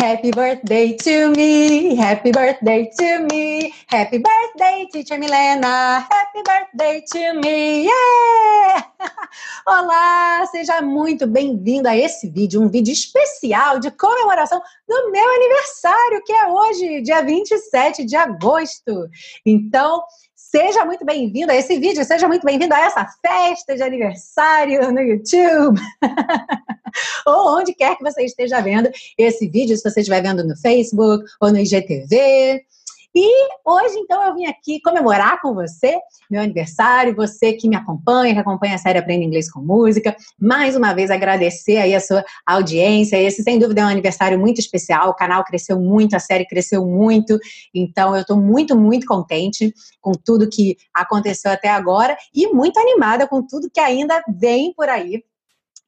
Happy birthday to me, happy birthday to me, happy birthday, teacher Milena, happy birthday to me, yeah! Olá, seja muito bem-vindo a esse vídeo, um vídeo especial de comemoração do meu aniversário, que é hoje, dia 27 de agosto. Então, Seja muito bem-vindo a esse vídeo, seja muito bem-vindo a essa festa de aniversário no YouTube. ou onde quer que você esteja vendo esse vídeo, se você estiver vendo no Facebook ou no IGTV. E hoje, então, eu vim aqui comemorar com você meu aniversário, você que me acompanha, que acompanha a série Aprenda Inglês com Música. Mais uma vez, agradecer aí a sua audiência. Esse, sem dúvida, é um aniversário muito especial. O canal cresceu muito, a série cresceu muito. Então, eu estou muito, muito contente com tudo que aconteceu até agora e muito animada com tudo que ainda vem por aí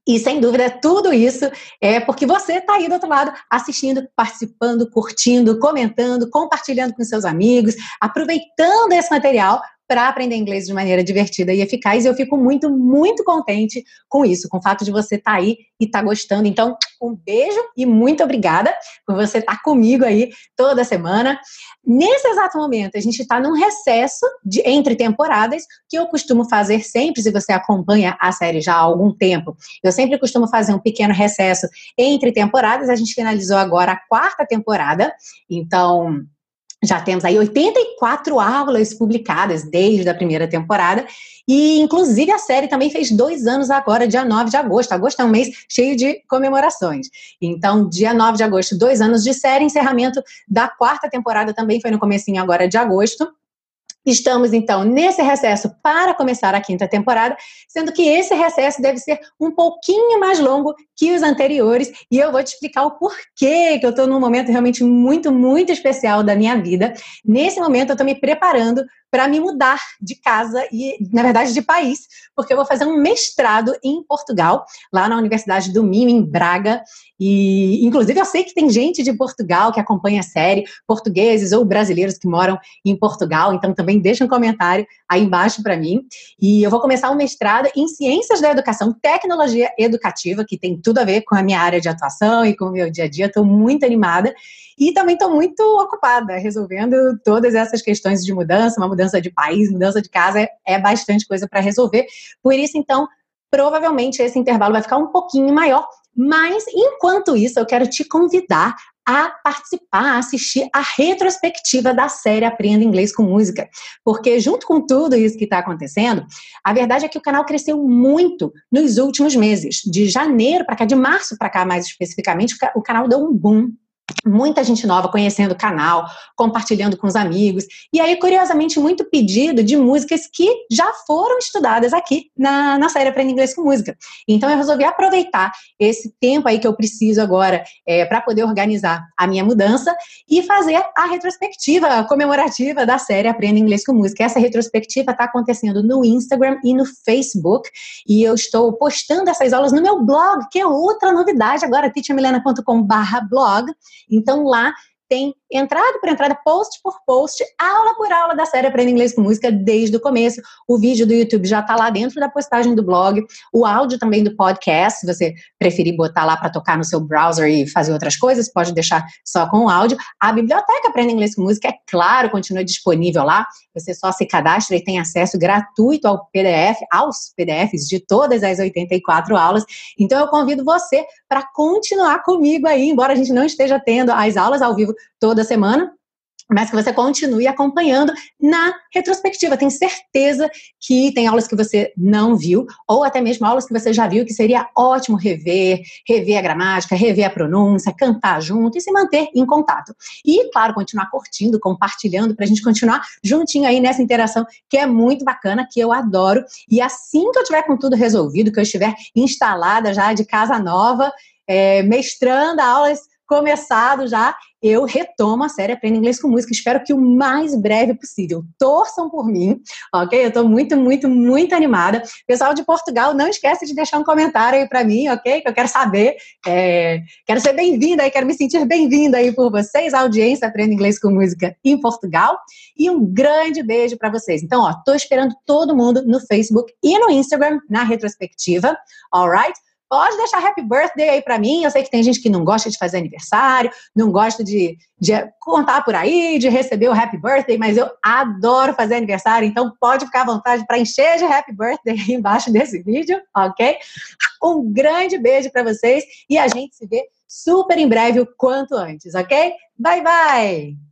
e sem dúvida, tudo isso é porque você está aí do outro lado assistindo, participando, curtindo, comentando, compartilhando com seus amigos, aproveitando esse material para aprender inglês de maneira divertida e eficaz. E eu fico muito, muito contente com isso, com o fato de você estar tá aí e estar tá gostando. Então, um beijo e muito obrigada por você estar tá comigo aí toda semana. Nesse exato momento, a gente está num recesso de entre temporadas, que eu costumo fazer sempre, se você acompanha a série já há algum tempo. Eu sempre costumo fazer um pequeno recesso entre temporadas. A gente finalizou agora a quarta temporada, então já temos aí 84 aulas publicadas desde a primeira temporada. E, inclusive, a série também fez dois anos agora, dia 9 de agosto. Agosto é um mês cheio de comemorações. Então, dia 9 de agosto, dois anos de série. Encerramento da quarta temporada também foi no comecinho agora de agosto. Estamos então nesse recesso para começar a quinta temporada, sendo que esse recesso deve ser um pouquinho mais longo que os anteriores, e eu vou te explicar o porquê que eu estou num momento realmente muito, muito especial da minha vida. Nesse momento eu estou me preparando para me mudar de casa e, na verdade, de país, porque eu vou fazer um mestrado em Portugal, lá na Universidade do Minho, em Braga. E, inclusive, eu sei que tem gente de Portugal que acompanha a série, portugueses ou brasileiros que moram em Portugal, então também deixa um comentário aí embaixo para mim. E eu vou começar um mestrado em Ciências da Educação, Tecnologia Educativa, que tem tudo a ver com a minha área de atuação e com o meu dia a dia. Estou muito animada. E também estou muito ocupada resolvendo todas essas questões de mudança, uma mudança de país, mudança de casa, é, é bastante coisa para resolver. Por isso, então, provavelmente esse intervalo vai ficar um pouquinho maior. Mas, enquanto isso, eu quero te convidar a participar, a assistir a retrospectiva da série Aprenda Inglês com Música. Porque, junto com tudo isso que está acontecendo, a verdade é que o canal cresceu muito nos últimos meses. De janeiro para cá, de março para cá, mais especificamente, o canal deu um boom muita gente nova conhecendo o canal, compartilhando com os amigos. E aí, curiosamente, muito pedido de músicas que já foram estudadas aqui na, na série Aprenda Inglês com Música. Então, eu resolvi aproveitar esse tempo aí que eu preciso agora é, para poder organizar a minha mudança e fazer a retrospectiva comemorativa da série Aprenda Inglês com Música. Essa retrospectiva está acontecendo no Instagram e no Facebook e eu estou postando essas aulas no meu blog, que é outra novidade agora, teachermilena.com/blog. Então lá tem entrada por entrada, post por post, aula por aula da série Aprenda Inglês com Música desde o começo. O vídeo do YouTube já está lá dentro da postagem do blog, o áudio também do podcast, se você preferir botar lá para tocar no seu browser e fazer outras coisas, pode deixar só com o áudio. A biblioteca Aprenda Inglês com Música, é claro, continua disponível lá. Você só se cadastra e tem acesso gratuito ao PDF, aos PDFs de todas as 84 aulas. Então eu convido você para continuar comigo aí, embora a gente não esteja tendo as aulas ao vivo toda semana, mas que você continue acompanhando na retrospectiva. Tenho certeza que tem aulas que você não viu, ou até mesmo aulas que você já viu, que seria ótimo rever, rever a gramática, rever a pronúncia, cantar junto e se manter em contato. E, claro, continuar curtindo, compartilhando, para a gente continuar juntinho aí nessa interação, que é muito bacana, que eu adoro. E assim que eu tiver com tudo resolvido, que eu estiver instalada já de casa nova, é, mestrando aulas começado já, eu retomo a série Aprenda Inglês com Música. Espero que o mais breve possível. Torçam por mim, ok? Eu estou muito, muito, muito animada. Pessoal de Portugal, não esquece de deixar um comentário aí para mim, ok? Que eu quero saber. É... Quero ser bem-vinda aí, quero me sentir bem-vinda aí por vocês, audiência Aprenda Inglês com Música em Portugal. E um grande beijo para vocês. Então, ó, tô esperando todo mundo no Facebook e no Instagram, na retrospectiva, alright? Pode deixar happy birthday aí para mim. Eu sei que tem gente que não gosta de fazer aniversário, não gosta de, de contar por aí, de receber o happy birthday, mas eu adoro fazer aniversário, então pode ficar à vontade para encher de happy birthday aí embaixo desse vídeo, ok? Um grande beijo para vocês e a gente se vê super em breve, o quanto antes, ok? Bye, bye!